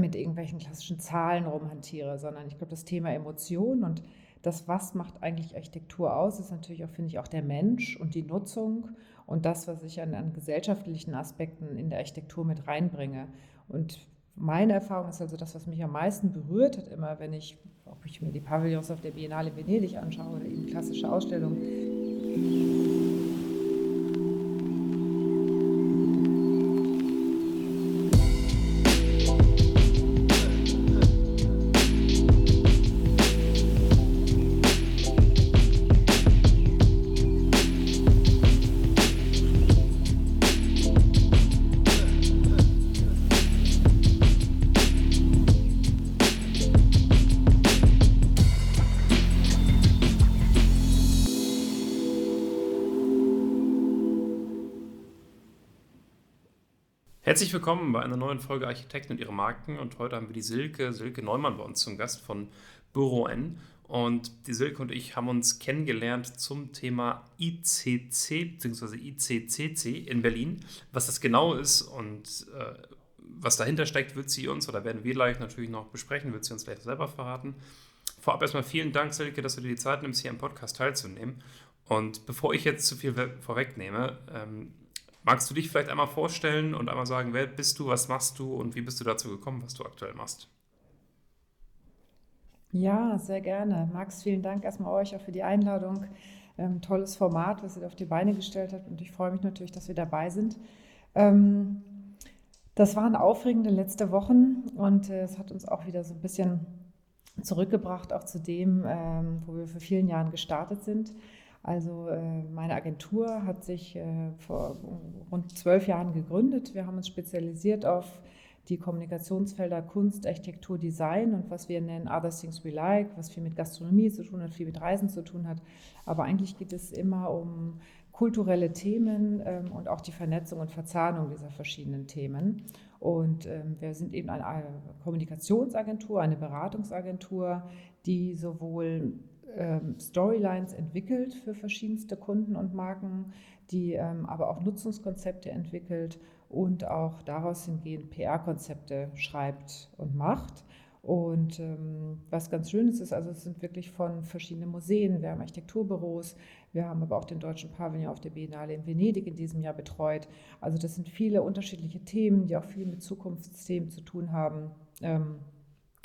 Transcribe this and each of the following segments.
mit irgendwelchen klassischen Zahlen rumhantiere, sondern ich glaube, das Thema Emotion und das, was macht eigentlich Architektur aus, ist natürlich auch, finde ich, auch der Mensch und die Nutzung und das, was ich an, an gesellschaftlichen Aspekten in der Architektur mit reinbringe. Und meine Erfahrung ist also das, was mich am meisten berührt hat, immer wenn ich, ob ich mir die Pavillons auf der Biennale Venedig anschaue oder eben klassische Ausstellungen, Herzlich willkommen bei einer neuen Folge Architekten und ihre Marken. Und heute haben wir die Silke, Silke Neumann bei uns zum Gast von Büro N. Und die Silke und ich haben uns kennengelernt zum Thema ICC bzw. ICCC in Berlin. Was das genau ist und äh, was dahinter steckt, wird sie uns oder werden wir gleich natürlich noch besprechen, wird sie uns gleich selber verraten. Vorab erstmal vielen Dank, Silke, dass du dir die Zeit nimmst, hier im Podcast teilzunehmen. Und bevor ich jetzt zu viel vorwegnehme, ähm, Magst du dich vielleicht einmal vorstellen und einmal sagen, wer bist du, was machst du und wie bist du dazu gekommen, was du aktuell machst? Ja, sehr gerne. Max, vielen Dank erstmal euch auch für die Einladung. Ähm, tolles Format, was ihr auf die Beine gestellt habt und ich freue mich natürlich, dass wir dabei sind. Ähm, das waren aufregende letzte Wochen und äh, es hat uns auch wieder so ein bisschen zurückgebracht, auch zu dem, ähm, wo wir vor vielen Jahren gestartet sind. Also äh, meine Agentur hat sich äh, vor rund zwölf Jahren gegründet. Wir haben uns spezialisiert auf die Kommunikationsfelder Kunst, Architektur, Design und was wir nennen Other Things We Like, was viel mit Gastronomie zu tun hat, viel mit Reisen zu tun hat. Aber eigentlich geht es immer um kulturelle Themen ähm, und auch die Vernetzung und Verzahnung dieser verschiedenen Themen. Und ähm, wir sind eben eine Kommunikationsagentur, eine Beratungsagentur, die sowohl Storylines entwickelt für verschiedenste Kunden und Marken, die ähm, aber auch Nutzungskonzepte entwickelt und auch daraus hingehend PR-Konzepte schreibt und macht. Und ähm, was ganz schön ist, ist, also es sind wirklich von verschiedenen Museen, wir haben Architekturbüros, wir haben aber auch den deutschen Pavillon auf der Biennale in Venedig in diesem Jahr betreut. Also das sind viele unterschiedliche Themen, die auch viel mit Zukunftsthemen zu tun haben ähm,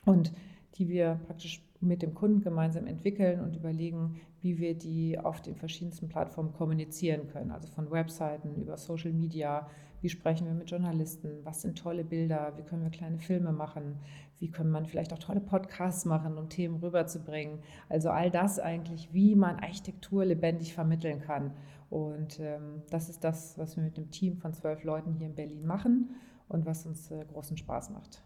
und die wir praktisch mit dem Kunden gemeinsam entwickeln und überlegen, wie wir die auf den verschiedensten Plattformen kommunizieren können. Also von Webseiten über Social Media, wie sprechen wir mit Journalisten, was sind tolle Bilder, wie können wir kleine Filme machen, wie können man vielleicht auch tolle Podcasts machen, um Themen rüberzubringen. Also all das eigentlich, wie man Architektur lebendig vermitteln kann. Und ähm, das ist das, was wir mit einem Team von zwölf Leuten hier in Berlin machen und was uns äh, großen Spaß macht.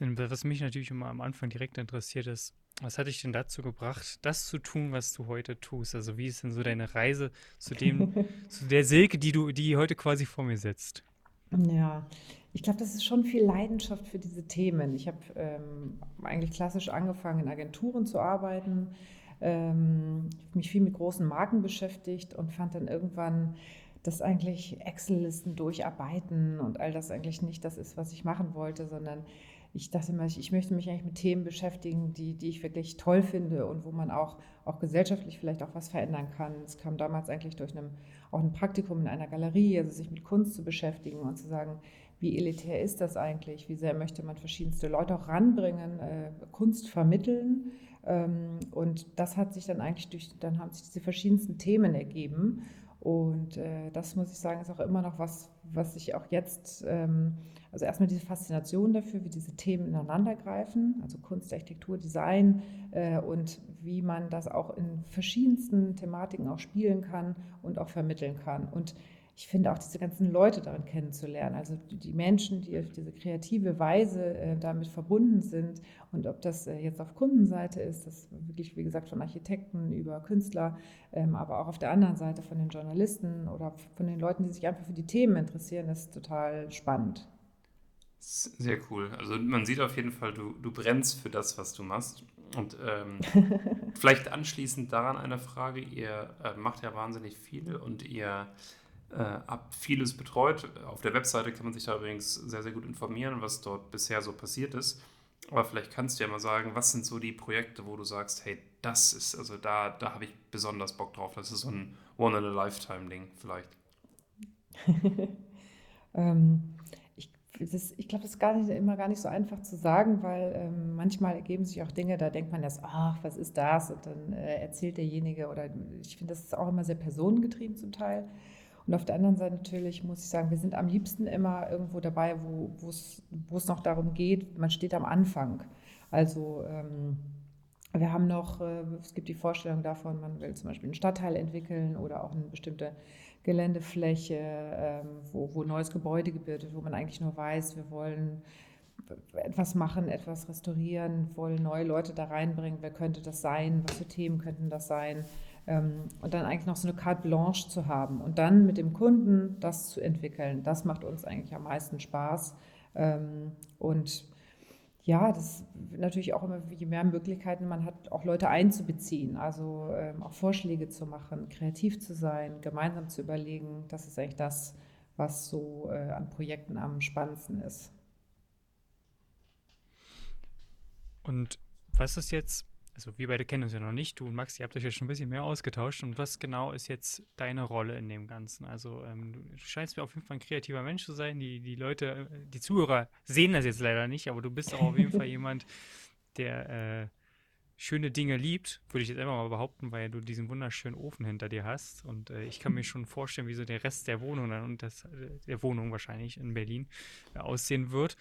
Was mich natürlich immer am Anfang direkt interessiert ist, was hat dich denn dazu gebracht, das zu tun, was du heute tust? Also wie ist denn so deine Reise zu dem, zu der Silke, die du, die heute quasi vor mir sitzt? Ja, ich glaube, das ist schon viel Leidenschaft für diese Themen. Ich habe ähm, eigentlich klassisch angefangen, in Agenturen zu arbeiten, ähm, mich viel mit großen Marken beschäftigt und fand dann irgendwann, dass eigentlich Excel-Listen durcharbeiten und all das eigentlich nicht das ist, was ich machen wollte, sondern ich dachte immer, ich, ich, möchte mich eigentlich mit Themen beschäftigen, die, die ich wirklich toll finde und wo man auch, auch gesellschaftlich vielleicht auch was verändern kann. Es kam damals eigentlich durch einem, auch ein Praktikum in einer Galerie, also sich mit Kunst zu beschäftigen und zu sagen, wie elitär ist das eigentlich? Wie sehr möchte man verschiedenste Leute auch ranbringen, äh, Kunst vermitteln? Ähm, und das hat sich dann eigentlich durch, dann haben sich diese verschiedensten Themen ergeben. Und äh, das muss ich sagen, ist auch immer noch was, was ich auch jetzt, ähm, also erstmal diese Faszination dafür, wie diese Themen ineinandergreifen, also Kunst, Architektur, Design äh, und wie man das auch in verschiedensten Thematiken auch spielen kann und auch vermitteln kann. Und ich finde auch diese ganzen Leute darin kennenzulernen, also die Menschen, die auf diese kreative Weise äh, damit verbunden sind und ob das äh, jetzt auf Kundenseite ist, das wirklich, wie gesagt, von Architekten über Künstler, ähm, aber auch auf der anderen Seite von den Journalisten oder von den Leuten, die sich einfach für die Themen interessieren, ist total spannend. Sehr cool. Also man sieht auf jeden Fall, du, du brennst für das, was du machst. Und ähm, vielleicht anschließend daran eine Frage, ihr äh, macht ja wahnsinnig viel und ihr äh, habe vieles betreut. Auf der Webseite kann man sich da übrigens sehr, sehr gut informieren, was dort bisher so passiert ist. Aber vielleicht kannst du ja mal sagen, was sind so die Projekte, wo du sagst, hey, das ist, also da, da habe ich besonders Bock drauf. Das ist so ein One-in-a-Lifetime-Ding vielleicht. ähm, ich ich glaube, das ist gar nicht, immer gar nicht so einfach zu sagen, weil ähm, manchmal ergeben sich auch Dinge, da denkt man erst, ach, was ist das? Und dann äh, erzählt derjenige oder ich finde, das ist auch immer sehr personengetrieben zum Teil. Und auf der anderen Seite natürlich muss ich sagen, wir sind am liebsten immer irgendwo dabei, wo es noch darum geht, man steht am Anfang. Also ähm, wir haben noch, äh, es gibt die Vorstellung davon, man will zum Beispiel einen Stadtteil entwickeln oder auch eine bestimmte Geländefläche, ähm, wo, wo neues Gebäude gebildet wird, wo man eigentlich nur weiß, wir wollen etwas machen, etwas restaurieren, wollen neue Leute da reinbringen, wer könnte das sein, was für Themen könnten das sein? Ähm, und dann eigentlich noch so eine Carte Blanche zu haben und dann mit dem Kunden das zu entwickeln, das macht uns eigentlich am meisten Spaß. Ähm, und ja, das natürlich auch immer, je mehr Möglichkeiten man hat, auch Leute einzubeziehen, also ähm, auch Vorschläge zu machen, kreativ zu sein, gemeinsam zu überlegen, das ist eigentlich das, was so äh, an Projekten am spannendsten ist. Und was ist jetzt also wir beide kennen uns ja noch nicht, du und Max, ihr habt euch ja schon ein bisschen mehr ausgetauscht. Und was genau ist jetzt deine Rolle in dem Ganzen? Also ähm, du scheinst mir auf jeden Fall ein kreativer Mensch zu sein. Die, die Leute, äh, die Zuhörer sehen das jetzt leider nicht, aber du bist auch auf jeden Fall jemand, der äh, schöne Dinge liebt, würde ich jetzt einfach mal behaupten, weil du diesen wunderschönen Ofen hinter dir hast. Und äh, ich kann mir schon vorstellen, wie so der Rest der Wohnung dann und das, äh, der Wohnung wahrscheinlich in Berlin äh, aussehen wird.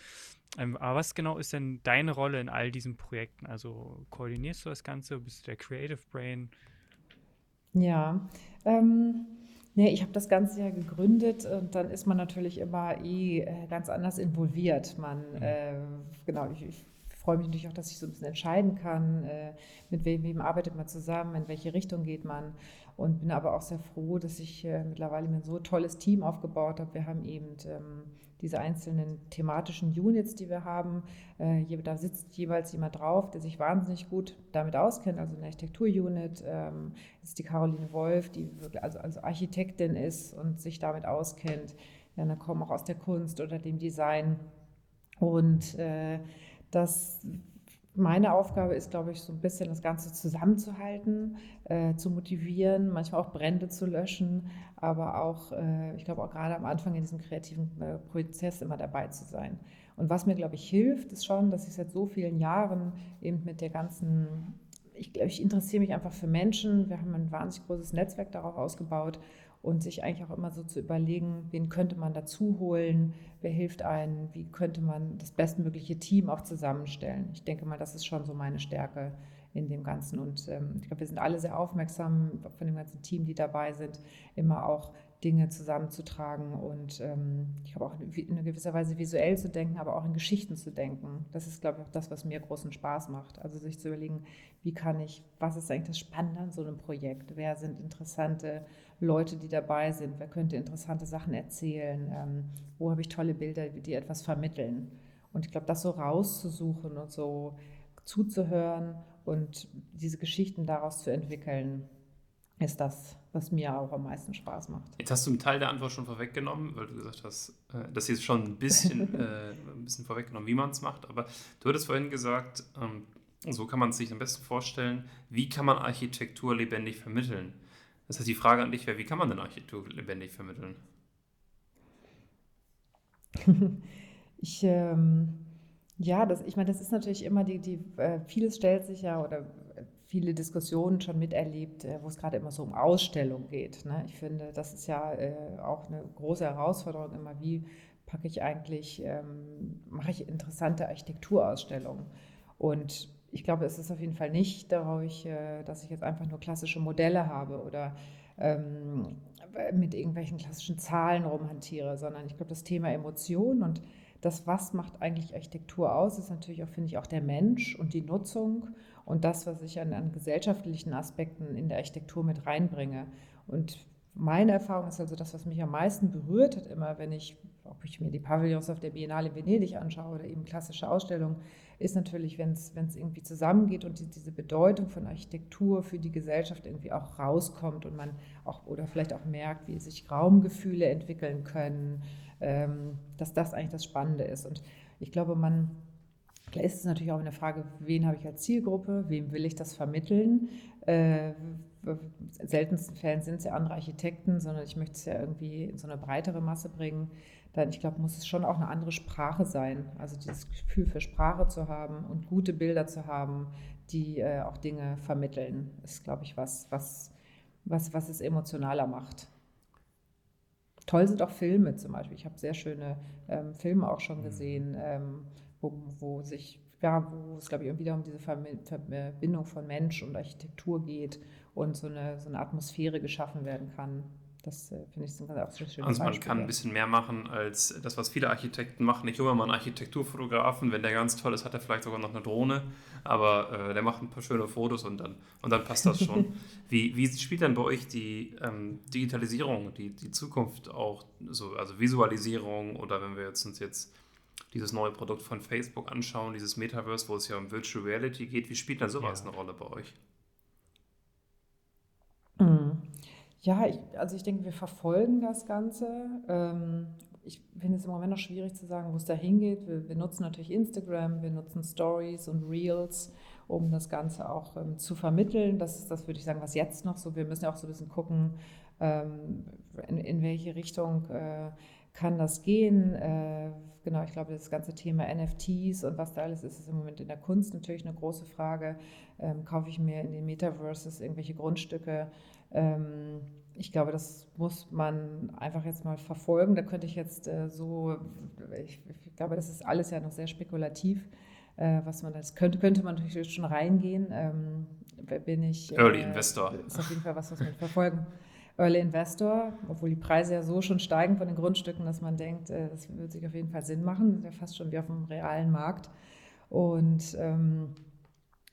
Ähm, aber was genau ist denn deine Rolle in all diesen Projekten? Also koordinierst du das Ganze? Bist du der Creative Brain? Ja, ähm, nee, ich habe das Ganze ja gegründet und dann ist man natürlich immer eh äh, ganz anders involviert. Man, mhm. äh, genau, ich, ich freue mich natürlich auch, dass ich so ein bisschen entscheiden kann, äh, mit wem, wem, arbeitet man zusammen, in welche Richtung geht man. Und bin aber auch sehr froh, dass ich äh, mittlerweile mir so ein tolles Team aufgebaut habe. Wir haben eben ähm, diese einzelnen thematischen Units, die wir haben. Äh, da sitzt jeweils jemand drauf, der sich wahnsinnig gut damit auskennt. Also eine Architektur-Unit ähm, ist die Caroline Wolf, die also, also Architektin ist und sich damit auskennt. Ja, dann kommen auch aus der Kunst oder dem Design. Und äh, das meine Aufgabe ist, glaube ich, so ein bisschen das Ganze zusammenzuhalten, äh, zu motivieren, manchmal auch Brände zu löschen, aber auch, äh, ich glaube, auch gerade am Anfang in diesem kreativen äh, Prozess immer dabei zu sein. Und was mir, glaube ich, hilft, ist schon, dass ich seit so vielen Jahren eben mit der ganzen, ich glaube, ich interessiere mich einfach für Menschen. Wir haben ein wahnsinnig großes Netzwerk darauf ausgebaut und sich eigentlich auch immer so zu überlegen, wen könnte man dazu holen, wer hilft einem, wie könnte man das bestmögliche Team auch zusammenstellen. Ich denke mal, das ist schon so meine Stärke in dem Ganzen. Und ähm, ich glaube, wir sind alle sehr aufmerksam von dem ganzen Team, die dabei sind, immer auch Dinge zusammenzutragen und ähm, ich glaube auch in gewisser Weise visuell zu denken, aber auch in Geschichten zu denken. Das ist, glaube ich, auch das, was mir großen Spaß macht. Also sich zu überlegen, wie kann ich, was ist eigentlich das Spannende an so einem Projekt? Wer sind interessante Leute, die dabei sind? Wer könnte interessante Sachen erzählen? Ähm, wo habe ich tolle Bilder, die etwas vermitteln? Und ich glaube, das so rauszusuchen und so zuzuhören und diese Geschichten daraus zu entwickeln, ist das, was mir auch am meisten Spaß macht. Jetzt hast du einen Teil der Antwort schon vorweggenommen, weil du gesagt hast, äh, das hier ist schon ein bisschen, äh, ein bisschen vorweggenommen, wie man es macht. Aber du hattest vorhin gesagt, ähm, so kann man es sich am besten vorstellen, wie kann man Architektur lebendig vermitteln? Das heißt, die Frage an dich wäre, wie kann man denn Architektur lebendig vermitteln? ich, ähm, ja, das, ich meine, das ist natürlich immer die, die äh, vieles stellt sich ja oder viele Diskussionen schon miterlebt, äh, wo es gerade immer so um Ausstellung geht. Ne? Ich finde, das ist ja äh, auch eine große Herausforderung immer, wie packe ich eigentlich, ähm, mache ich interessante Architekturausstellungen. Und ich glaube, es ist auf jeden Fall nicht dadurch, äh, dass ich jetzt einfach nur klassische Modelle habe oder ähm, mit irgendwelchen klassischen Zahlen rumhantiere, sondern ich glaube, das Thema Emotion und das, was macht eigentlich Architektur aus, ist natürlich auch, finde ich, auch der Mensch und die Nutzung und das, was ich an, an gesellschaftlichen Aspekten in der Architektur mit reinbringe. Und meine Erfahrung ist also das, was mich am meisten berührt hat, immer, wenn ich ob ich mir die Pavillons auf der Biennale Venedig anschaue oder eben klassische Ausstellungen, ist natürlich, wenn es irgendwie zusammengeht und die, diese Bedeutung von Architektur für die Gesellschaft irgendwie auch rauskommt und man auch oder vielleicht auch merkt, wie sich Raumgefühle entwickeln können, ähm, dass das eigentlich das Spannende ist. Und ich glaube, man Klar ist es natürlich auch eine Frage, wen habe ich als Zielgruppe, wem will ich das vermitteln. Äh, seltensten Fällen sind es ja andere Architekten, sondern ich möchte es ja irgendwie in so eine breitere Masse bringen. Dann, ich glaube, muss es schon auch eine andere Sprache sein. Also dieses Gefühl für Sprache zu haben und gute Bilder zu haben, die äh, auch Dinge vermitteln, ist, glaube ich, was, was, was, was es emotionaler macht. Toll sind auch Filme zum Beispiel. Ich habe sehr schöne ähm, Filme auch schon mhm. gesehen. Ähm, wo, wo sich, ja, wo es, glaube ich, wieder um diese Verbindung von Mensch und Architektur geht und so eine, so eine Atmosphäre geschaffen werden kann. Das äh, finde ich sind auch so schöne Also man kann ein bisschen mehr machen als das, was viele Architekten machen. Ich hole mal einen Architekturfotografen, wenn der ganz toll ist, hat er vielleicht sogar noch eine Drohne, aber äh, der macht ein paar schöne Fotos und dann, und dann passt das schon. wie, wie spielt dann bei euch die ähm, Digitalisierung, die, die Zukunft auch, so, also Visualisierung oder wenn wir jetzt uns jetzt dieses neue Produkt von Facebook anschauen, dieses Metaverse, wo es ja um Virtual Reality geht. Wie spielt dann sowas ja. eine Rolle bei euch? Mhm. Ja, ich, also ich denke, wir verfolgen das Ganze. Ähm, ich finde es im Moment noch schwierig zu sagen, wo es da hingeht. Wir, wir, nutzen natürlich Instagram, wir nutzen Stories und Reels, um das Ganze auch ähm, zu vermitteln. Das ist das, würde ich sagen, was jetzt noch so. Wir müssen ja auch so ein bisschen gucken, ähm, in, in, welche Richtung äh, kann das gehen. Äh, genau, ich glaube, das ganze Thema NFTs und was da alles ist, ist im Moment in der Kunst natürlich eine große Frage. Ähm, kaufe ich mir in den Metaverses irgendwelche Grundstücke? Ähm, ich glaube, das muss man einfach jetzt mal verfolgen. Da könnte ich jetzt äh, so, ich, ich, glaube, das ist alles ja noch sehr spekulativ. Äh, was man das könnte, könnte man natürlich schon reingehen. Ähm, bin ich. Early äh, Investor. Ist auf jeden Fall was, was man verfolgen Early Investor, obwohl die Preise ja so schon steigen von den Grundstücken, dass man denkt, äh, das wird sich auf jeden Fall Sinn machen. Das ist ja fast schon wie auf dem realen Markt. Und ähm,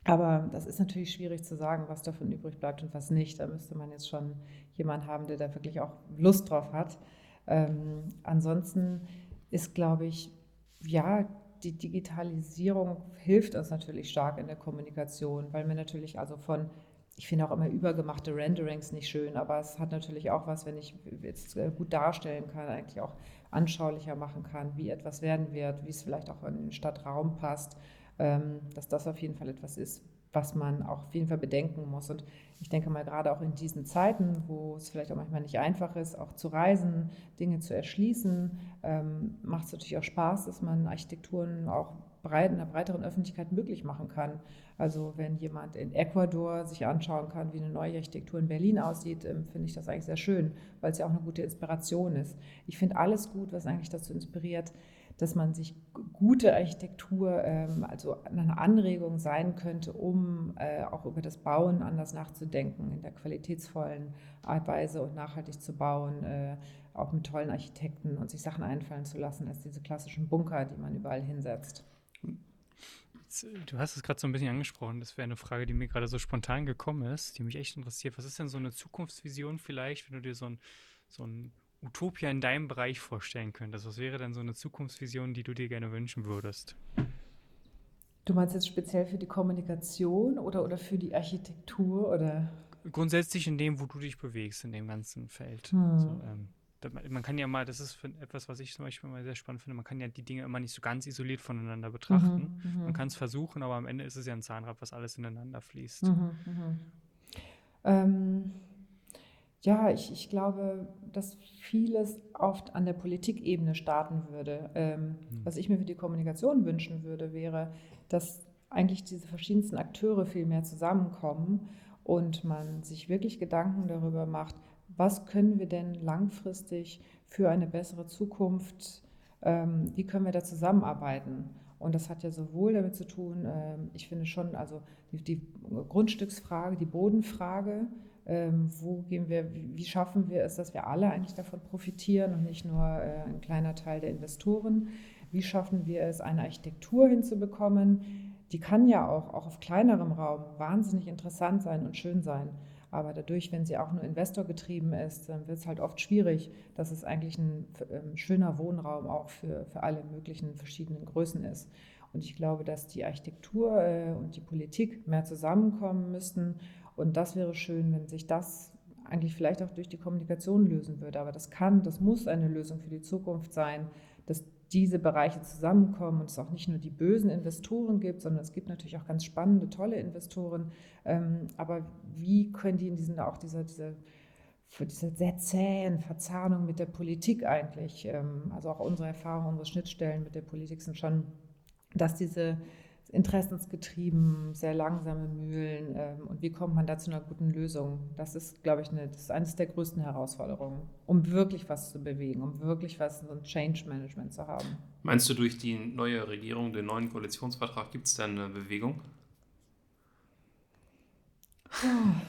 aber das ist natürlich schwierig zu sagen, was davon übrig bleibt und was nicht. Da müsste man jetzt schon jemanden haben, der da wirklich auch Lust drauf hat. Ähm, ansonsten ist, glaube ich, ja, die Digitalisierung hilft uns natürlich stark in der Kommunikation, weil wir natürlich also von ich finde auch immer übergemachte Renderings nicht schön, aber es hat natürlich auch was, wenn ich jetzt äh, gut darstellen kann, eigentlich auch anschaulicher machen kann, wie etwas werden wird, wie es vielleicht auch in den Stadtraum passt, ähm, dass das auf jeden Fall etwas ist, was man auch auf jeden Fall bedenken muss. Und ich denke mal, gerade auch in diesen Zeiten, wo es vielleicht auch manchmal nicht einfach ist, auch zu reisen, Dinge zu erschließen, ähm, macht es natürlich auch Spaß, dass man Architekturen auch breit, einer breiteren Öffentlichkeit möglich machen kann. Also wenn jemand in Ecuador sich anschauen kann, wie eine neue Architektur in Berlin aussieht, ähm, finde ich das eigentlich sehr schön, weil es ja auch eine gute Inspiration ist. Ich finde alles gut, was eigentlich dazu inspiriert, dass man sich gute Architektur, ähm, also eine Anregung sein könnte, um äh, auch über das Bauen anders nachzudenken, in der qualitätsvollen Weise und nachhaltig zu bauen, äh, auch mit tollen Architekten und sich Sachen einfallen zu lassen, als diese klassischen Bunker, die man überall hinsetzt. Du hast es gerade so ein bisschen angesprochen. Das wäre eine Frage, die mir gerade so spontan gekommen ist, die mich echt interessiert. Was ist denn so eine Zukunftsvision vielleicht, wenn du dir so ein, so ein Utopia in deinem Bereich vorstellen könntest? Was wäre denn so eine Zukunftsvision, die du dir gerne wünschen würdest? Du meinst jetzt speziell für die Kommunikation oder, oder für die Architektur oder? Grundsätzlich in dem, wo du dich bewegst, in dem ganzen Feld. Hm. So, ähm, man kann ja mal, das ist etwas, was ich zum Beispiel mal sehr spannend finde, man kann ja die Dinge immer nicht so ganz isoliert voneinander betrachten. Mhm, mhm. man kann es versuchen, aber am Ende ist es ja ein Zahnrad, was alles ineinander fließt. Mhm, mhm, ähm, ja, ich, ich glaube, dass vieles oft an der Politikebene starten würde. Ähm, mhm. Was ich mir für die Kommunikation wünschen würde, wäre, dass eigentlich diese verschiedensten Akteure viel mehr zusammenkommen und man sich wirklich Gedanken darüber macht, was können wir denn langfristig für eine bessere Zukunft, ähm, wie können wir da zusammenarbeiten? Und das hat ja sowohl damit zu tun, äh, ich finde schon, also die, die Grundstücksfrage, die Bodenfrage, ähm, wo gehen wir, wie, wie, schaffen wir es, dass wir alle eigentlich davon profitieren und nicht nur äh, ein kleiner Teil der Investoren? Wie schaffen wir es, eine Architektur hinzubekommen? Die kann ja auch, auch auf kleinerem Raum wahnsinnig interessant sein und schön sein. Aber dadurch, wenn sie auch nur investorgetrieben ist, dann wird es halt oft schwierig, dass es eigentlich ein ähm, schöner Wohnraum auch für, für alle möglichen verschiedenen Größen ist. Und ich glaube, dass die Architektur äh, und die Politik mehr zusammenkommen müssten. Und das wäre schön, wenn sich das eigentlich vielleicht auch durch die Kommunikation lösen würde. Aber das kann, das muss eine Lösung für die Zukunft sein, diese Bereiche zusammenkommen und es auch nicht nur die bösen Investoren gibt, sondern es gibt natürlich auch ganz spannende, tolle Investoren. Ähm, aber wie können die in diesen auch dieser, dieser für diese sehr zähen Verzahnung mit der Politik eigentlich, ähm, also auch unsere Erfahrungen, unsere Schnittstellen mit der Politik sind schon, dass diese interessensgetrieben, sehr langsame Mühlen. Ähm, und wie kommt man da zu einer guten Lösung? Das ist, glaube ich, eine, das ist eines der größten Herausforderungen, um wirklich was zu bewegen, um wirklich was, so ein Change Management zu haben. Meinst du, durch die neue Regierung, den neuen Koalitionsvertrag, gibt es da eine Bewegung? Oh,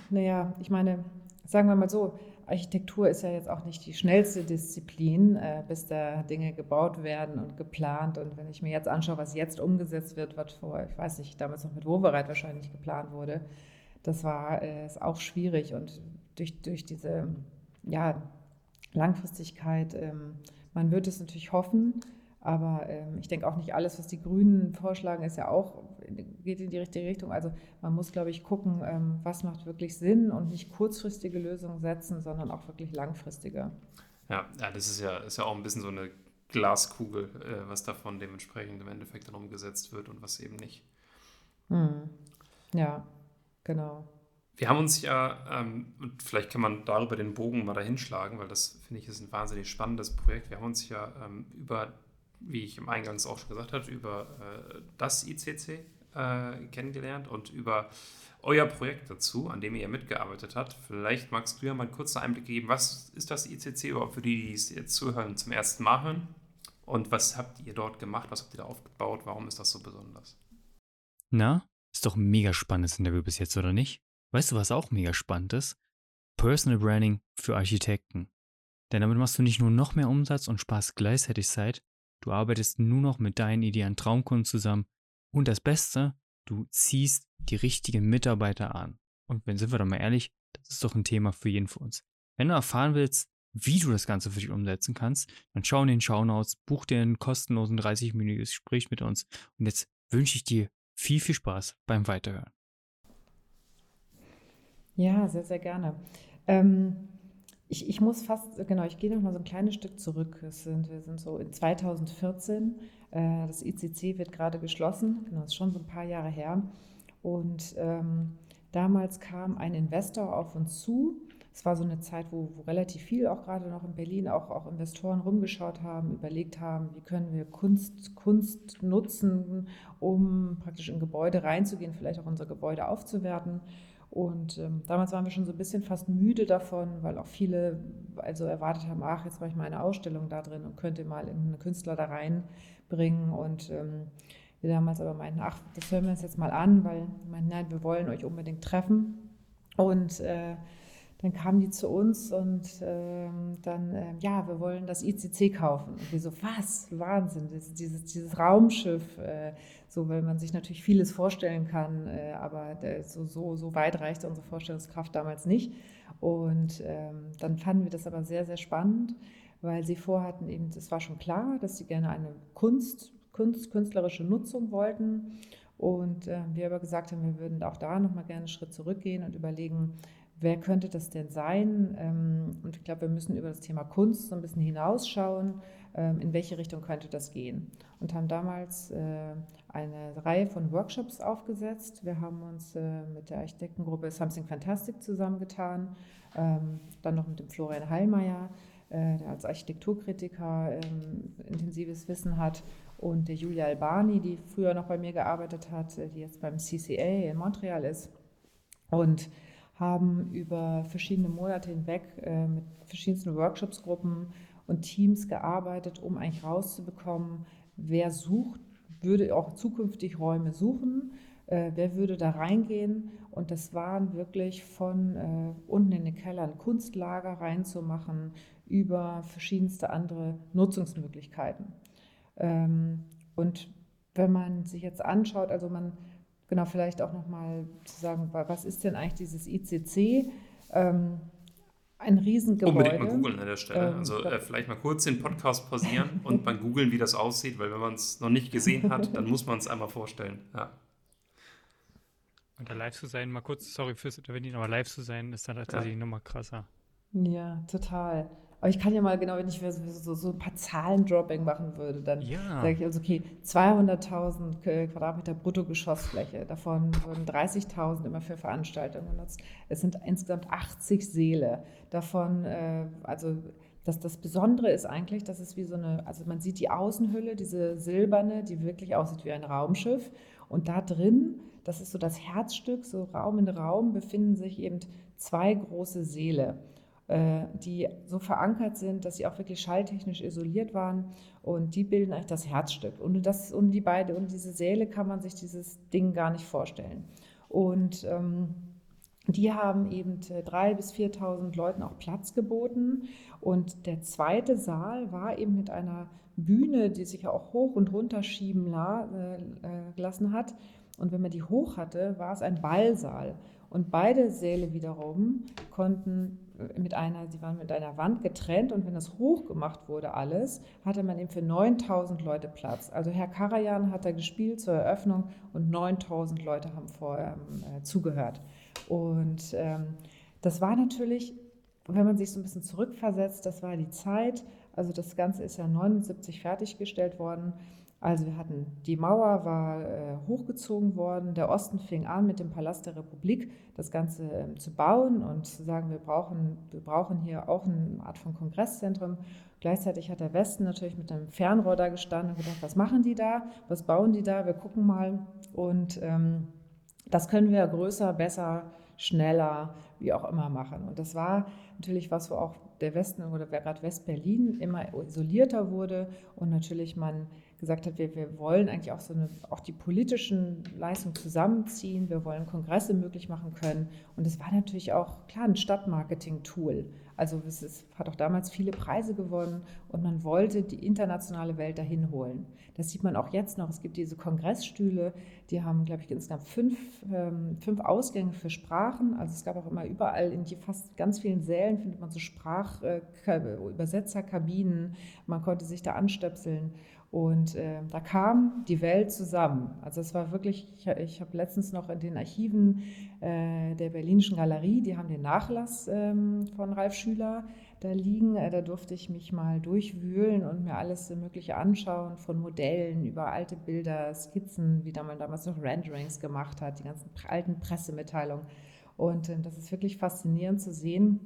naja, ich meine, sagen wir mal so, Architektur ist ja jetzt auch nicht die schnellste Disziplin, äh, bis da Dinge gebaut werden und geplant. Und wenn ich mir jetzt anschaue, was jetzt umgesetzt wird, was vor, ich weiß nicht, damals noch mit Wovereit wahrscheinlich geplant wurde, das war äh, ist auch schwierig. Und durch, durch diese ja, Langfristigkeit, ähm, man wird es natürlich hoffen, aber ähm, ich denke auch nicht alles, was die Grünen vorschlagen, ist ja auch, geht in die richtige Richtung. Also man muss, glaube ich, gucken, ähm, was macht wirklich Sinn und nicht kurzfristige Lösungen setzen, sondern auch wirklich langfristige. Ja, ja das ist ja, ist ja auch ein bisschen so eine Glaskugel, äh, was davon dementsprechend im Endeffekt dann umgesetzt wird und was eben nicht. Hm. Ja, genau. Wir haben uns ja, ähm, und vielleicht kann man darüber den Bogen mal dahin schlagen, weil das finde ich ist ein wahnsinnig spannendes Projekt. Wir haben uns ja ähm, über wie ich im Eingangs auch schon gesagt habe, über äh, das ICC äh, kennengelernt und über euer Projekt dazu, an dem ihr mitgearbeitet habt. Vielleicht magst du ja mal einen kurzen Einblick geben, was ist das ICC überhaupt für die, die es jetzt zuhören, zum ersten Mal hören? Und was habt ihr dort gemacht? Was habt ihr da aufgebaut? Warum ist das so besonders? Na, ist doch ein mega spannendes Interview bis jetzt, oder nicht? Weißt du, was auch mega spannend ist? Personal Branding für Architekten. Denn damit machst du nicht nur noch mehr Umsatz und sparst gleichzeitig Zeit, Du arbeitest nur noch mit deinen idealen Traumkunden zusammen. Und das Beste, du ziehst die richtigen Mitarbeiter an. Und wenn sind wir doch mal ehrlich, das ist doch ein Thema für jeden von uns. Wenn du erfahren willst, wie du das Ganze für dich umsetzen kannst, dann schau in den Shownotes, buch dir einen kostenlosen 30-minütiges Gespräch mit uns. Und jetzt wünsche ich dir viel, viel Spaß beim Weiterhören. Ja, sehr, sehr gerne. Ähm, ich, ich muss fast, genau, ich gehe noch mal so ein kleines Stück zurück. Es sind, wir sind so in 2014. Äh, das ICC wird gerade geschlossen. Genau, ist schon so ein paar Jahre her. Und ähm, damals kam ein Investor auf uns zu. Es war so eine Zeit, wo, wo relativ viel auch gerade noch in Berlin auch, auch Investoren rumgeschaut haben, überlegt haben, wie können wir Kunst, Kunst nutzen, um praktisch in Gebäude reinzugehen, vielleicht auch unser Gebäude aufzuwerten. Und ähm, damals waren wir schon so ein bisschen fast müde davon, weil auch viele also erwartet haben, ach, jetzt mache ich mal eine Ausstellung da drin und könnte mal einen Künstler da reinbringen. Und ähm, wir damals aber meinten, ach, das hören wir uns jetzt mal an, weil meinten, nein, wir wollen euch unbedingt treffen. Und äh, dann kamen die zu uns und ähm, dann, äh, ja, wir wollen das ICC kaufen. Und wir so, was? Wahnsinn, das, dieses, dieses Raumschiff, äh, so, weil man sich natürlich vieles vorstellen kann, äh, aber so, so, so weit reichte unsere Vorstellungskraft damals nicht. Und ähm, dann fanden wir das aber sehr, sehr spannend, weil sie vorhatten eben, es war schon klar, dass sie gerne eine Kunst, Kunst künstlerische Nutzung wollten. Und äh, wir aber gesagt haben, wir würden auch da nochmal gerne einen Schritt zurückgehen und überlegen, wer könnte das denn sein? Ähm, und ich glaube, wir müssen über das Thema Kunst so ein bisschen hinausschauen, ähm, in welche Richtung könnte das gehen. Und haben damals äh, eine Reihe von Workshops aufgesetzt. Wir haben uns äh, mit der Architektengruppe Something Fantastic zusammengetan, ähm, dann noch mit dem Florian Heilmeier, äh, der als Architekturkritiker intensives Wissen hat, und der Julia Albani, die früher noch bei mir gearbeitet hat, die jetzt beim CCA in Montreal ist. Und haben über verschiedene Monate hinweg äh, mit verschiedensten Workshopsgruppen und Teams gearbeitet, um eigentlich rauszubekommen, wer sucht, würde auch zukünftig Räume suchen, äh, wer würde da reingehen. Und das waren wirklich von äh, unten in den Keller ein Kunstlager reinzumachen, über verschiedenste andere Nutzungsmöglichkeiten. Ähm, und wenn man sich jetzt anschaut, also man Genau, vielleicht auch nochmal zu sagen, was ist denn eigentlich dieses ICC? Ähm, ein Riesengebäude. Unbedingt mal googeln an der Stelle. Ähm, also äh, vielleicht mal kurz den Podcast pausieren und mal googeln, wie das aussieht, weil wenn man es noch nicht gesehen hat, dann muss man es einmal vorstellen. Ja. Und da live zu sein, mal kurz, sorry fürs Intervenieren, aber live zu sein, ist dann tatsächlich ja. nochmal krasser. Ja, total. Aber ich kann ja mal genau, wenn ich so, so ein paar Zahlen-Dropping machen würde, dann ja. sage ich also, okay, 200.000 Quadratmeter Bruttogeschossfläche, davon wurden 30.000 immer für Veranstaltungen genutzt. Es sind insgesamt 80 Seele. Davon, äh, also das, das Besondere ist eigentlich, dass es wie so eine, also man sieht die Außenhülle, diese silberne, die wirklich aussieht wie ein Raumschiff. Und da drin, das ist so das Herzstück, so Raum in Raum, befinden sich eben zwei große Seele. Äh, die so verankert sind, dass sie auch wirklich schalltechnisch isoliert waren und die bilden eigentlich das Herzstück. Und das und die beide und diese Säle kann man sich dieses Ding gar nicht vorstellen. Und ähm, die haben eben 3.000 bis 4.000 Leuten auch Platz geboten. Und der zweite Saal war eben mit einer Bühne, die sich auch hoch und runter schieben äh, äh, gelassen hat. Und wenn man die hoch hatte, war es ein Ballsaal. Und beide Säle wiederum konnten mit einer, sie waren mit einer Wand getrennt und wenn das hochgemacht wurde alles, hatte man eben für 9000 Leute Platz. Also Herr Karajan hat da gespielt zur Eröffnung und 9000 Leute haben vorher äh, zugehört. Und ähm, das war natürlich, wenn man sich so ein bisschen zurückversetzt, das war die Zeit, also das Ganze ist ja 79 fertiggestellt worden. Also wir hatten, die Mauer war äh, hochgezogen worden, der Osten fing an mit dem Palast der Republik, das Ganze äh, zu bauen und zu sagen, wir brauchen, wir brauchen hier auch eine Art von Kongresszentrum. Gleichzeitig hat der Westen natürlich mit einem Fernrohr da gestanden und gedacht, was machen die da, was bauen die da, wir gucken mal. Und ähm, das können wir größer, besser, schneller, wie auch immer machen. Und das war natürlich was, wo auch der Westen oder gerade West-Berlin immer isolierter wurde und natürlich man gesagt hat, wir, wir wollen eigentlich auch so eine, auch die politischen Leistungen zusammenziehen, wir wollen Kongresse möglich machen können. Und es war natürlich auch klar ein Stadtmarketing-Tool. Also es ist, hat auch damals viele Preise gewonnen und man wollte die internationale Welt dahin holen. Das sieht man auch jetzt noch. Es gibt diese Kongressstühle, die haben, glaube ich, insgesamt fünf, ähm, fünf Ausgänge für Sprachen. Also es gab auch immer überall in die fast ganz vielen Sälen findet man so Sprachübersetzerkabinen. Äh, man konnte sich da anstöpseln. Und äh, da kam die Welt zusammen. Also es war wirklich, ich, ich habe letztens noch in den Archiven äh, der Berlinischen Galerie, die haben den Nachlass ähm, von Ralf Schüler da liegen. Äh, da durfte ich mich mal durchwühlen und mir alles Mögliche anschauen, von Modellen über alte Bilder, Skizzen, wie da man damals noch Renderings gemacht hat, die ganzen alten Pressemitteilungen. Und äh, das ist wirklich faszinierend zu sehen,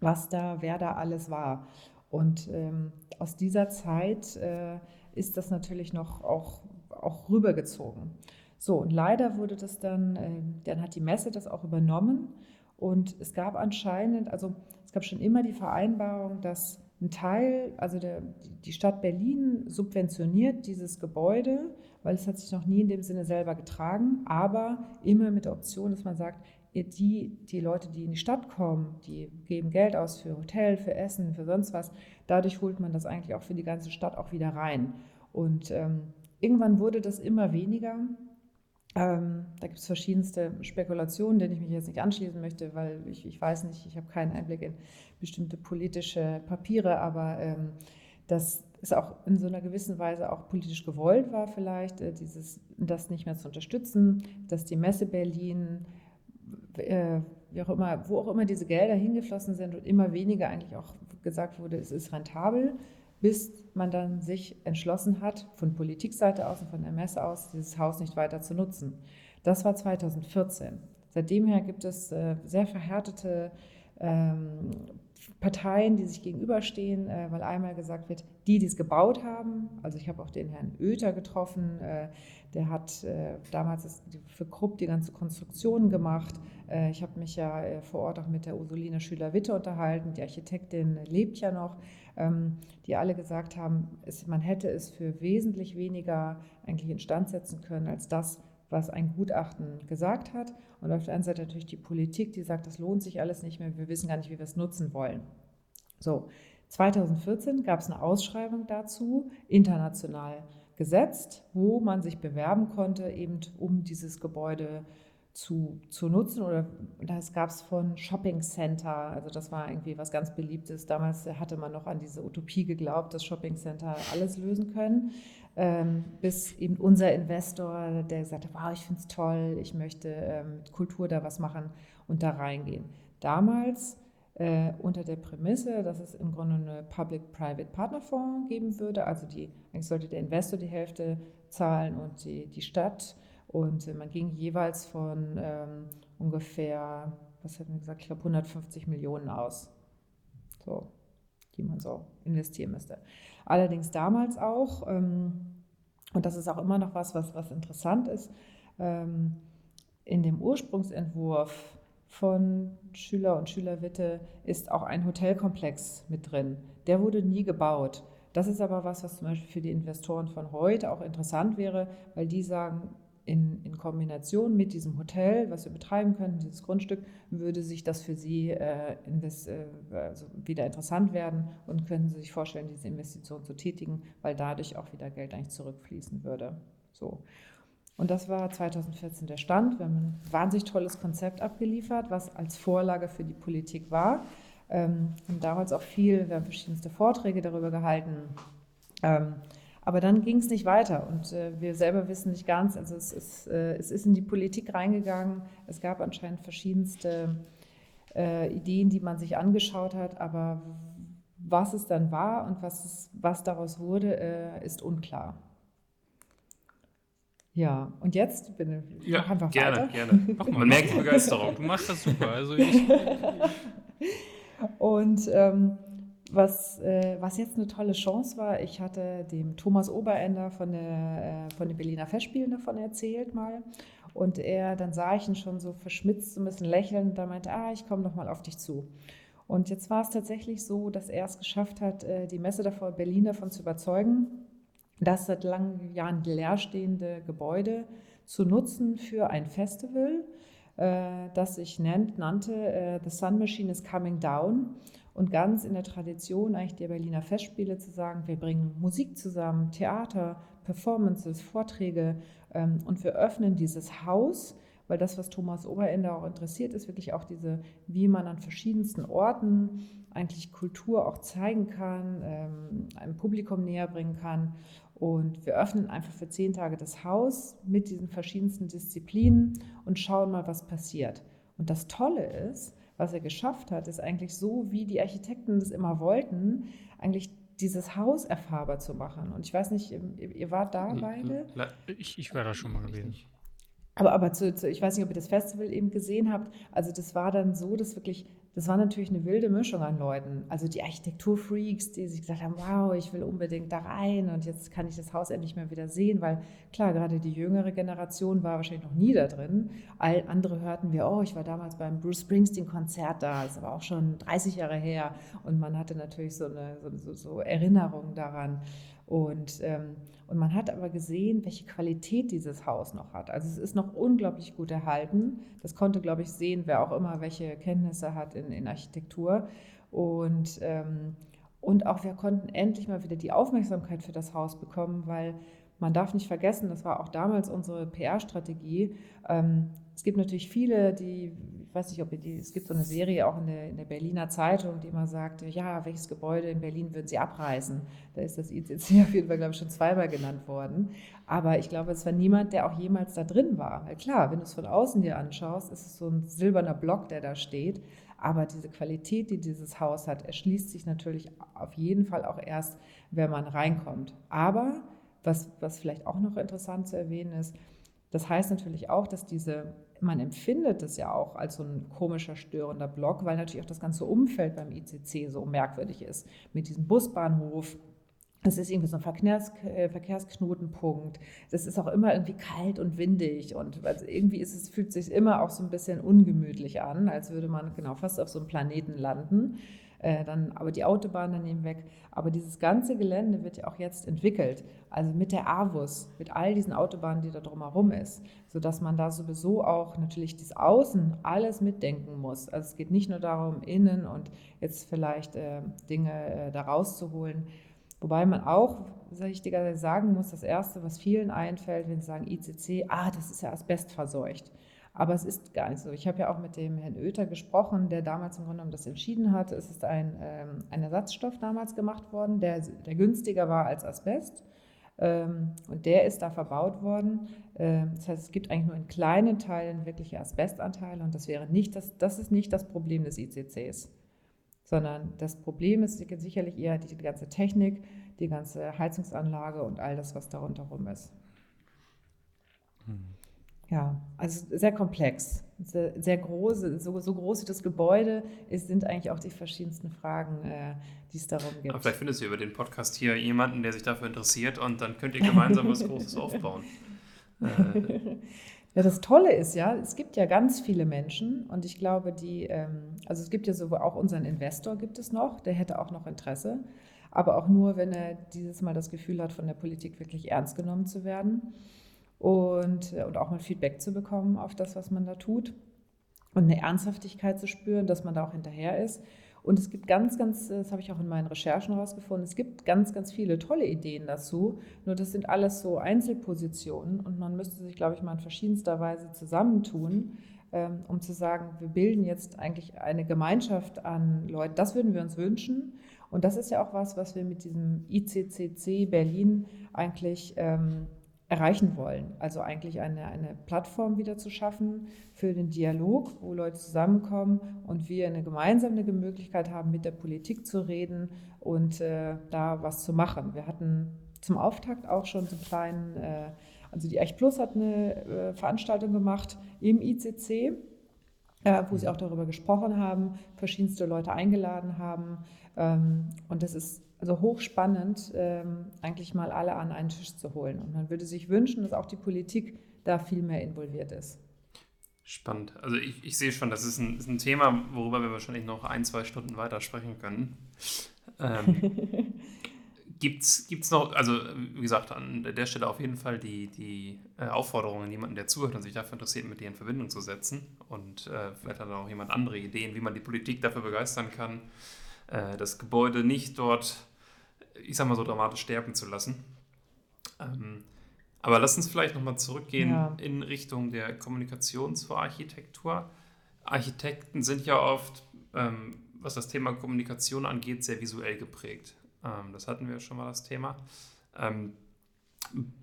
was da, wer da alles war. Und ähm, aus dieser Zeit äh, ist das natürlich noch auch, auch rübergezogen. So, und leider wurde das dann, äh, dann hat die Messe das auch übernommen und es gab anscheinend, also es gab schon immer die Vereinbarung, dass ein Teil, also der, die Stadt Berlin subventioniert dieses Gebäude, weil es hat sich noch nie in dem Sinne selber getragen, aber immer mit der Option, dass man sagt, die, die Leute, die in die Stadt kommen, die geben Geld aus für Hotel, für Essen, für sonst was. Dadurch holt man das eigentlich auch für die ganze Stadt auch wieder rein. Und ähm, irgendwann wurde das immer weniger. Ähm, da gibt es verschiedenste Spekulationen, denen ich mich jetzt nicht anschließen möchte, weil ich, ich weiß nicht, ich habe keinen Einblick in bestimmte politische Papiere, aber ähm, dass es auch in so einer gewissen Weise auch politisch gewollt war, vielleicht, äh, dieses, das nicht mehr zu unterstützen, dass die Messe Berlin äh, wie auch immer, wo auch immer diese Gelder hingeflossen sind und immer weniger eigentlich auch gesagt wurde, es ist rentabel, bis man dann sich entschlossen hat, von Politikseite aus und von der Messe aus, dieses Haus nicht weiter zu nutzen. Das war 2014. Seitdem her gibt es äh, sehr verhärtete ähm, Parteien, die sich gegenüberstehen, äh, weil einmal gesagt wird, die, die es gebaut haben, also ich habe auch den Herrn Oether getroffen, der hat damals für Krupp die ganze Konstruktion gemacht. Äh, ich habe mich ja äh, vor Ort auch mit der Ursulina Schüler-Witte unterhalten, die Architektin lebt ja noch, ähm, die alle gesagt haben, man hätte es für wesentlich weniger eigentlich instand setzen können als das, was ein Gutachten gesagt hat. Und auf der anderen Seite natürlich die Politik, die sagt, das lohnt sich alles nicht mehr, wir wissen gar nicht, wie wir es nutzen wollen. So, 2014 gab es eine Ausschreibung dazu, international gesetzt, wo man sich bewerben konnte, eben um dieses Gebäude zu, zu nutzen. Oder das gab es von Shopping Center. Also das war irgendwie was ganz Beliebtes. Damals hatte man noch an diese Utopie geglaubt, dass Shopping Center alles lösen können. Ähm, bis eben unser Investor, der gesagt hat, wow, ich finde es toll, ich möchte ähm, mit Kultur da was machen und da reingehen. Damals äh, unter der Prämisse, dass es im Grunde eine Public-Private Partnerfonds geben würde. Also die, eigentlich sollte der Investor die Hälfte zahlen und die, die Stadt und man ging jeweils von ähm, ungefähr, was hat man gesagt, ich glaube 150 Millionen aus, so, die man so investieren müsste. Allerdings damals auch, ähm, und das ist auch immer noch was, was, was interessant ist, ähm, in dem Ursprungsentwurf von Schüler und Schülerwitte ist auch ein Hotelkomplex mit drin. Der wurde nie gebaut. Das ist aber was, was zum Beispiel für die Investoren von heute auch interessant wäre, weil die sagen, in, in, Kombination mit diesem Hotel, was wir betreiben können, dieses Grundstück, würde sich das für Sie äh, das, äh, also wieder interessant werden und können Sie sich vorstellen, diese Investition zu tätigen, weil dadurch auch wieder Geld eigentlich zurückfließen würde. So. Und das war 2014 der Stand. Wir haben ein wahnsinnig tolles Konzept abgeliefert, was als Vorlage für die Politik war. Ähm, haben damals auch viel, wir haben verschiedenste Vorträge darüber gehalten. Ähm, aber dann ging es nicht weiter und äh, wir selber wissen nicht ganz, also es ist, äh, es ist in die Politik reingegangen. Es gab anscheinend verschiedenste äh, Ideen, die man sich angeschaut hat, aber was es dann war und was, es, was daraus wurde, äh, ist unklar. Ja, und jetzt bin ich ja, einfach gerne, weiter. gerne. Mach mal. Man merkt die Begeisterung. Du machst das super. Also ich, und ähm, was, äh, was jetzt eine tolle Chance war, ich hatte dem Thomas Oberender von, der, äh, von den Berliner Festspielen davon erzählt mal. Und er, dann sah ich ihn schon so verschmitzt, so ein bisschen lächeln und da meinte, ah, ich komme nochmal auf dich zu. Und jetzt war es tatsächlich so, dass er es geschafft hat, äh, die Messe davor Berlin davon zu überzeugen, das seit langen Jahren leerstehende Gebäude zu nutzen für ein Festival, äh, das nennt, nannte äh, The Sun Machine is Coming Down und ganz in der Tradition eigentlich der Berliner Festspiele zu sagen, wir bringen Musik zusammen, Theater, Performances, Vorträge ähm, und wir öffnen dieses Haus, weil das, was Thomas Oberende auch interessiert, ist wirklich auch diese, wie man an verschiedensten Orten eigentlich Kultur auch zeigen kann, ähm, einem Publikum näher bringen kann. Und wir öffnen einfach für zehn Tage das Haus mit diesen verschiedensten Disziplinen und schauen mal, was passiert. Und das Tolle ist, was er geschafft hat, ist eigentlich so, wie die Architekten das immer wollten, eigentlich dieses Haus erfahrbar zu machen. Und ich weiß nicht, ihr wart da beide? Ich, ich war da schon mal gewesen. Aber, aber zu, zu, ich weiß nicht, ob ihr das Festival eben gesehen habt. Also das war dann so, dass wirklich das war natürlich eine wilde Mischung an Leuten. Also die Architekturfreaks, die sich gesagt haben, wow, ich will unbedingt da rein und jetzt kann ich das Haus endlich mal wieder sehen, weil klar, gerade die jüngere Generation war wahrscheinlich noch nie da drin. All andere hörten wir, oh, ich war damals beim Bruce Springsteen-Konzert da, ist aber auch schon 30 Jahre her und man hatte natürlich so eine so, so Erinnerung daran. Und, ähm, und man hat aber gesehen, welche Qualität dieses Haus noch hat. Also es ist noch unglaublich gut erhalten. Das konnte, glaube ich, sehen, wer auch immer welche Kenntnisse hat in, in Architektur. Und, ähm, und auch wir konnten endlich mal wieder die Aufmerksamkeit für das Haus bekommen, weil man darf nicht vergessen, das war auch damals unsere PR-Strategie. Ähm, es gibt natürlich viele, die ich weiß nicht, ob ihr die, es gibt so eine Serie auch in der, in der Berliner Zeitung, die immer sagt, ja, welches Gebäude in Berlin würden Sie abreißen? Da ist das ICC auf jeden Fall, glaube ich, schon zweimal genannt worden. Aber ich glaube, es war niemand, der auch jemals da drin war. Weil klar, wenn du es von außen dir anschaust, ist es so ein silberner Block, der da steht. Aber diese Qualität, die dieses Haus hat, erschließt sich natürlich auf jeden Fall auch erst, wenn man reinkommt. Aber was, was vielleicht auch noch interessant zu erwähnen ist, das heißt natürlich auch, dass diese man empfindet es ja auch als so ein komischer, störender Block, weil natürlich auch das ganze Umfeld beim ICC so merkwürdig ist. Mit diesem Busbahnhof, es ist irgendwie so ein Verkehrs äh, Verkehrsknotenpunkt. Das ist auch immer irgendwie kalt und windig und irgendwie ist es, fühlt sich immer auch so ein bisschen ungemütlich an, als würde man genau fast auf so einem Planeten landen. Äh, dann aber die Autobahn daneben weg. Aber dieses ganze Gelände wird ja auch jetzt entwickelt, also mit der AWUS, mit all diesen Autobahnen, die da drumherum ist, sodass man da sowieso auch natürlich das Außen alles mitdenken muss. Also es geht nicht nur darum, innen und jetzt vielleicht äh, Dinge äh, da rauszuholen. Wobei man auch, richtigerweise sagen muss, das Erste, was vielen einfällt, wenn sie sagen ICC, ah, das ist ja asbestverseucht. Aber es ist gar nicht so. Ich habe ja auch mit dem Herrn Oether gesprochen, der damals im Grunde genommen das entschieden hat. Es ist ein, ähm, ein Ersatzstoff damals gemacht worden, der, der günstiger war als Asbest. Ähm, und der ist da verbaut worden. Ähm, das heißt, es gibt eigentlich nur in kleinen Teilen wirkliche Asbestanteile und das wäre nicht das, das ist nicht das Problem des ICCs, sondern das Problem ist sicherlich eher die, die ganze Technik, die ganze Heizungsanlage und all das, was darunter rum ist. Hm. Ja, also sehr komplex, sehr, sehr groß, so, so, groß wie das Gebäude ist, sind eigentlich auch die verschiedensten Fragen, äh, die es darum gibt. Aber vielleicht findest du über den Podcast hier jemanden, der sich dafür interessiert und dann könnt ihr gemeinsam was Großes aufbauen. Ja, das Tolle ist ja, es gibt ja ganz viele Menschen und ich glaube, die, ähm, also es gibt ja so auch unseren Investor gibt es noch, der hätte auch noch Interesse, aber auch nur, wenn er dieses Mal das Gefühl hat, von der Politik wirklich ernst genommen zu werden und, äh, und auch mal Feedback zu bekommen auf das, was man da tut und eine Ernsthaftigkeit zu spüren, dass man da auch hinterher ist. Und es gibt ganz, ganz, das habe ich auch in meinen Recherchen herausgefunden, es gibt ganz, ganz viele tolle Ideen dazu. Nur das sind alles so Einzelpositionen und man müsste sich, glaube ich, mal in verschiedenster Weise zusammentun, ähm, um zu sagen, wir bilden jetzt eigentlich eine Gemeinschaft an Leuten. Das würden wir uns wünschen. Und das ist ja auch was, was wir mit diesem ICCC Berlin eigentlich ähm, erreichen wollen. Also eigentlich eine, eine Plattform wieder zu schaffen für den Dialog, wo Leute zusammenkommen und wir eine gemeinsame Möglichkeit haben, mit der Politik zu reden und äh, da was zu machen. Wir hatten zum Auftakt auch schon so einen kleinen, äh, also die Echt Plus hat eine äh, Veranstaltung gemacht im ICC, äh, wo sie auch darüber gesprochen haben, verschiedenste Leute eingeladen haben. Ähm, und das ist also hochspannend, ähm, eigentlich mal alle an einen Tisch zu holen. Und man würde sich wünschen, dass auch die Politik da viel mehr involviert ist. Spannend. Also ich, ich sehe schon, das ist ein, ist ein, Thema, worüber wir wahrscheinlich noch ein, zwei Stunden weiter sprechen können. Ähm, Gibt es noch, also wie gesagt, an der Stelle auf jeden Fall die, die äh, Aufforderung an jemanden, der zuhört und sich dafür interessiert, mit dir in Verbindung zu setzen. Und äh, vielleicht hat auch jemand andere Ideen, wie man die Politik dafür begeistern kann, äh, das Gebäude nicht dort ich sag mal so, dramatisch sterben zu lassen. Ähm, aber lass uns vielleicht nochmal zurückgehen ja. in Richtung der Kommunikation zur Architektur. Architekten sind ja oft, ähm, was das Thema Kommunikation angeht, sehr visuell geprägt. Ähm, das hatten wir schon mal das Thema. Ähm,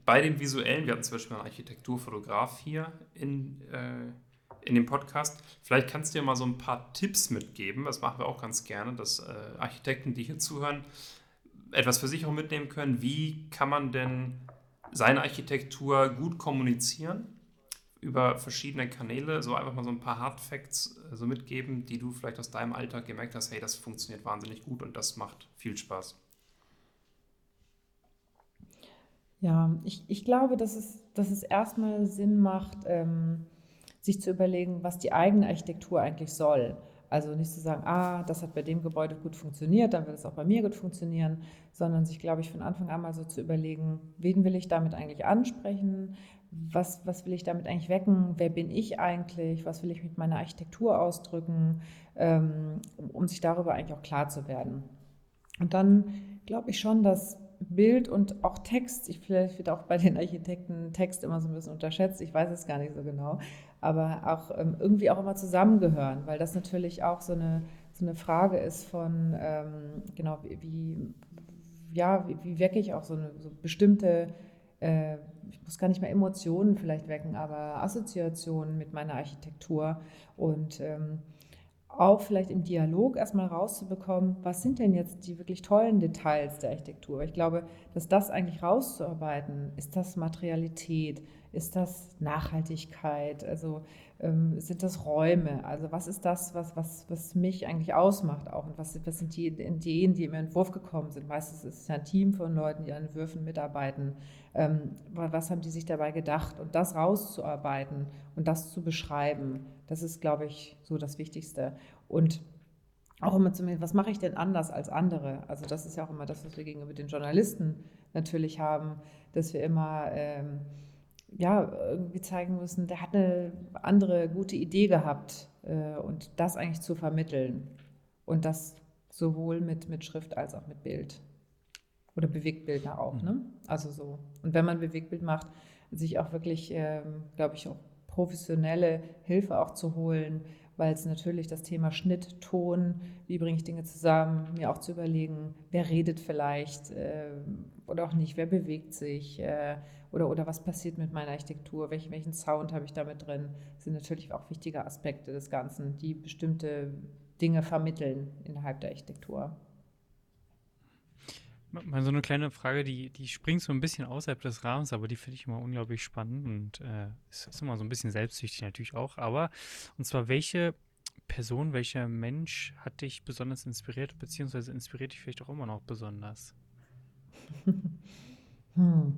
bei dem Visuellen, wir hatten zum Beispiel einen Architekturfotograf hier in, äh, in dem Podcast. Vielleicht kannst du dir mal so ein paar Tipps mitgeben. Das machen wir auch ganz gerne, dass äh, Architekten, die hier zuhören, etwas für sich auch mitnehmen können. Wie kann man denn seine Architektur gut kommunizieren über verschiedene Kanäle? So einfach mal so ein paar Hard Facts äh, so mitgeben, die du vielleicht aus deinem Alltag gemerkt hast, hey, das funktioniert wahnsinnig gut und das macht viel Spaß. Ja, ich, ich glaube, dass es, dass es erstmal Sinn macht, ähm, sich zu überlegen, was die eigene Architektur eigentlich soll. Also nicht zu sagen, ah, das hat bei dem Gebäude gut funktioniert, dann wird es auch bei mir gut funktionieren, sondern sich, glaube ich, von Anfang an mal so zu überlegen, wen will ich damit eigentlich ansprechen, was, was will ich damit eigentlich wecken, wer bin ich eigentlich, was will ich mit meiner Architektur ausdrücken, ähm, um sich darüber eigentlich auch klar zu werden. Und dann glaube ich schon, dass Bild und auch Text, ich vielleicht wird auch bei den Architekten Text immer so ein bisschen unterschätzt, ich weiß es gar nicht so genau, aber auch ähm, irgendwie auch immer zusammengehören, weil das natürlich auch so eine, so eine Frage ist von, ähm, genau, wie, ja, wie, wie, wecke ich auch so eine so bestimmte, äh, ich muss gar nicht mehr Emotionen vielleicht wecken, aber Assoziationen mit meiner Architektur und ähm, auch vielleicht im Dialog erstmal rauszubekommen, was sind denn jetzt die wirklich tollen Details der Architektur. Ich glaube, dass das eigentlich rauszuarbeiten, ist das Materialität, ist das Nachhaltigkeit, also ähm, sind das Räume, also was ist das, was, was, was mich eigentlich ausmacht auch und was, was sind die Ideen, die im Entwurf gekommen sind. Meistens ist es ja ein Team von Leuten, die an Entwürfen mitarbeiten. Ähm, was haben die sich dabei gedacht und das rauszuarbeiten und das zu beschreiben, das ist, glaube ich, so das Wichtigste. Und auch immer zu mir, was mache ich denn anders als andere? Also das ist ja auch immer das, was wir gegenüber den Journalisten natürlich haben, dass wir immer ähm, ja, irgendwie zeigen müssen, der hat eine andere gute Idee gehabt äh, und das eigentlich zu vermitteln. Und das sowohl mit, mit Schrift als auch mit Bild. Oder Bewegtbilder auch, mhm. ne? Also so. Und wenn man Bewegtbild macht, sich auch wirklich, ähm, glaube ich, auch professionelle Hilfe auch zu holen, weil es natürlich das Thema Schnitt, Ton, wie bringe ich Dinge zusammen, mir auch zu überlegen, wer redet vielleicht äh, oder auch nicht, wer bewegt sich äh, oder, oder was passiert mit meiner Architektur, welch, welchen Sound habe ich damit drin, sind natürlich auch wichtige Aspekte des Ganzen, die bestimmte Dinge vermitteln innerhalb der Architektur. Mal so eine kleine Frage, die, die springt so ein bisschen außerhalb des Rahmens, aber die finde ich immer unglaublich spannend und äh, ist, ist immer so ein bisschen selbstsüchtig natürlich auch. Aber, und zwar, welche Person, welcher Mensch hat dich besonders inspiriert, beziehungsweise inspiriert dich vielleicht auch immer noch besonders? hm.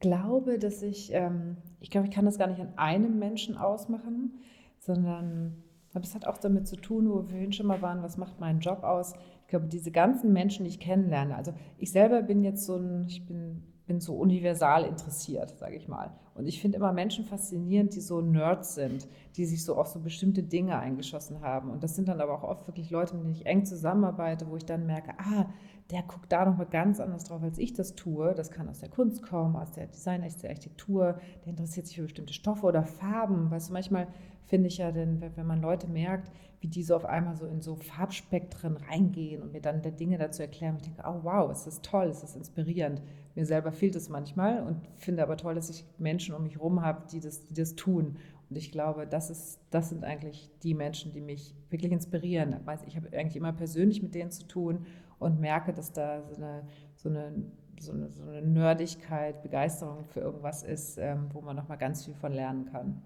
Glaube, dass ich, ähm, ich glaube, ich kann das gar nicht an einem Menschen ausmachen, sondern aber es hat auch damit zu tun, wo wir vorhin schon mal waren, was macht meinen Job aus? Ich glaube, diese ganzen Menschen, die ich kennenlerne, also ich selber bin jetzt so ein, ich bin, bin so universal interessiert, sage ich mal. Und ich finde immer Menschen faszinierend, die so Nerds sind, die sich so auf so bestimmte Dinge eingeschossen haben. Und das sind dann aber auch oft wirklich Leute, mit denen ich eng zusammenarbeite, wo ich dann merke, ah, der guckt da nochmal ganz anders drauf, als ich das tue. Das kann aus der Kunst kommen, aus der Design, aus der Architektur. Der interessiert sich für bestimmte Stoffe oder Farben. Weißt du, manchmal finde ich ja, denn, wenn man Leute merkt, wie die so auf einmal so in so Farbspektren reingehen und mir dann der Dinge dazu erklären, ich denke, oh wow, es ist toll, es ist inspirierend. Mir selber fehlt es manchmal und finde aber toll, dass ich Menschen um mich herum habe, die das, die das tun. Und ich glaube, das, ist, das sind eigentlich die Menschen, die mich wirklich inspirieren. Ich habe eigentlich immer persönlich mit denen zu tun und merke, dass da so eine, so eine, so eine, so eine Nerdigkeit, Begeisterung für irgendwas ist, ähm, wo man nochmal ganz viel von lernen kann.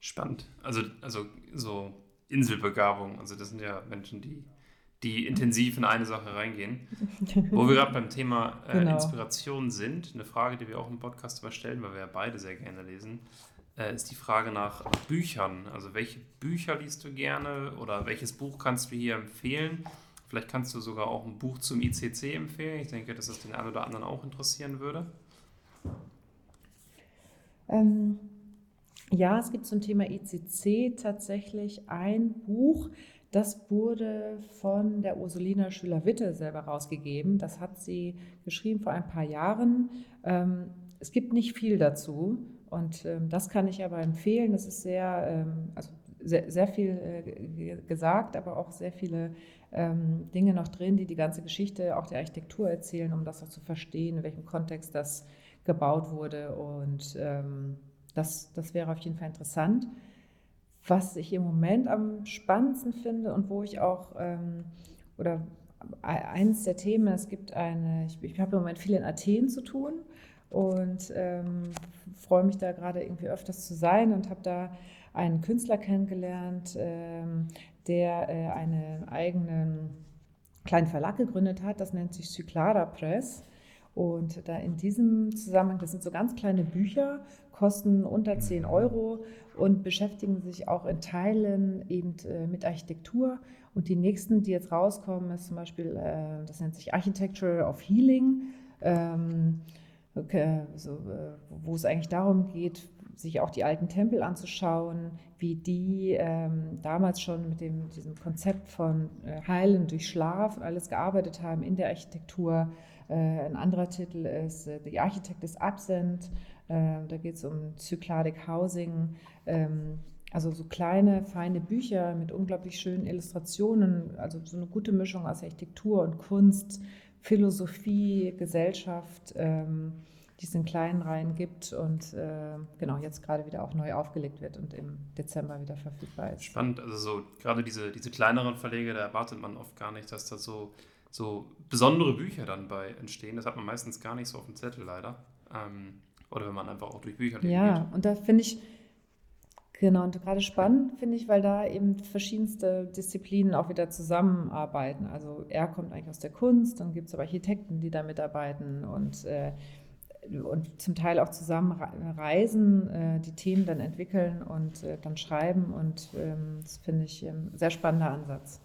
Spannend. Also, also so Inselbegabung. Also das sind ja Menschen, die, die intensiv in eine Sache reingehen. Wo wir gerade beim Thema äh, genau. Inspiration sind, eine Frage, die wir auch im Podcast überstellen, weil wir ja beide sehr gerne lesen, äh, ist die Frage nach Büchern. Also welche Bücher liest du gerne oder welches Buch kannst du hier empfehlen? Vielleicht kannst du sogar auch ein Buch zum ICC empfehlen. Ich denke, dass es den einen oder anderen auch interessieren würde. Ähm, ja, es gibt zum Thema ICC tatsächlich ein Buch, das wurde von der Ursulina Schüler-Witte selber rausgegeben. Das hat sie geschrieben vor ein paar Jahren. Ähm, es gibt nicht viel dazu und ähm, das kann ich aber empfehlen. Das ist sehr, ähm, also sehr, sehr viel äh, gesagt, aber auch sehr viele Dinge noch drin, die die ganze Geschichte auch der Architektur erzählen, um das auch zu verstehen, in welchem Kontext das gebaut wurde und das, das wäre auf jeden Fall interessant. Was ich im Moment am spannendsten finde und wo ich auch, ähm, oder eines der Themen, es gibt eine, ich, ich habe im Moment viel in Athen zu tun und ähm, freue mich da gerade irgendwie öfters zu sein und habe da einen Künstler kennengelernt, ähm, der äh, einen eigenen kleinen Verlag gegründet hat, das nennt sich Cyclada Press. Und da in diesem Zusammenhang, das sind so ganz kleine Bücher, kosten unter 10 Euro und beschäftigen sich auch in Teilen eben äh, mit Architektur. Und die nächsten, die jetzt rauskommen, ist zum Beispiel, äh, das nennt sich Architecture of Healing, ähm, so, äh, wo es eigentlich darum geht, sich auch die alten Tempel anzuschauen, wie die ähm, damals schon mit dem, diesem Konzept von Heilen durch Schlaf und alles gearbeitet haben in der Architektur. Äh, ein anderer Titel ist äh, The Architect is Absent. Äh, da geht es um Cycladic Housing. Ähm, also so kleine, feine Bücher mit unglaublich schönen Illustrationen, also so eine gute Mischung aus Architektur und Kunst, Philosophie, Gesellschaft, ähm, die es in kleinen Reihen gibt und äh, genau jetzt gerade wieder auch neu aufgelegt wird und im Dezember wieder verfügbar ist. Spannend, also so gerade diese, diese kleineren Verlege, da erwartet man oft gar nicht, dass da so so besondere Bücher dann bei entstehen. Das hat man meistens gar nicht so auf dem Zettel leider. Ähm, oder wenn man einfach auch durch Bücher lesen Ja, geht. und da finde ich, genau, und gerade spannend finde ich, weil da eben verschiedenste Disziplinen auch wieder zusammenarbeiten. Also er kommt eigentlich aus der Kunst, dann gibt es aber Architekten, die da mitarbeiten und äh, und zum Teil auch zusammen reisen, äh, die Themen dann entwickeln und äh, dann schreiben. Und ähm, das finde ich ein ähm, sehr spannender Ansatz.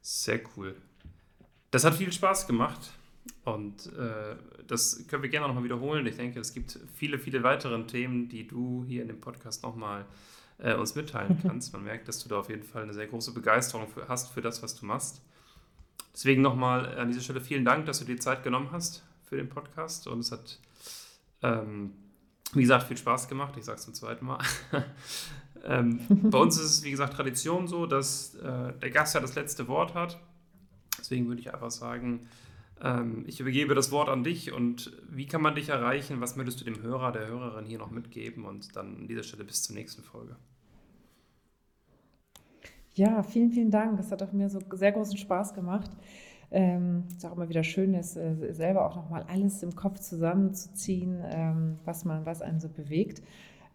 Sehr cool. Das hat viel Spaß gemacht und äh, das können wir gerne nochmal wiederholen. Ich denke, es gibt viele, viele weitere Themen, die du hier in dem Podcast nochmal äh, uns mitteilen kannst. Man merkt, dass du da auf jeden Fall eine sehr große Begeisterung für, hast für das, was du machst. Deswegen nochmal an dieser Stelle vielen Dank, dass du dir Zeit genommen hast für den Podcast und es hat ähm, Wie gesagt, viel Spaß gemacht. Ich sage es zum zweiten Mal. ähm, bei uns ist es, wie gesagt, Tradition so, dass äh, der Gast ja das letzte Wort hat. Deswegen würde ich einfach sagen, ähm, ich übergebe das Wort an dich und wie kann man dich erreichen? Was möchtest du dem Hörer, der Hörerin hier noch mitgeben? Und dann an dieser Stelle bis zur nächsten Folge. Ja, vielen, vielen Dank. Es hat auch mir so sehr großen Spaß gemacht. Ähm, es ist auch immer wieder schön, ist, äh, selber auch nochmal alles im Kopf zusammenzuziehen, ähm, was man, was einen so bewegt.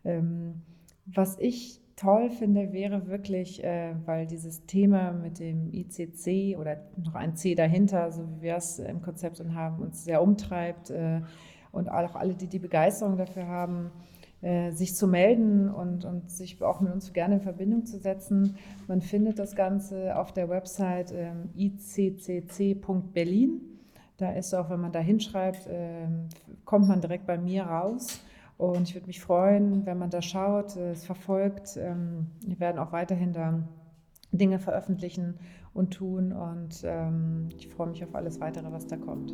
Ähm, was ich toll finde, wäre wirklich, äh, weil dieses Thema mit dem ICC oder noch ein C dahinter, so wie wir es im Konzept haben, uns sehr umtreibt äh, und auch alle, die die Begeisterung dafür haben, äh, sich zu melden und, und sich auch mit uns gerne in Verbindung zu setzen. Man findet das Ganze auf der Website ähm, iccc.berlin. Da ist auch, wenn man da hinschreibt, äh, kommt man direkt bei mir raus. Und ich würde mich freuen, wenn man da schaut, äh, es verfolgt. Ähm, wir werden auch weiterhin da Dinge veröffentlichen und tun. Und ähm, ich freue mich auf alles weitere, was da kommt.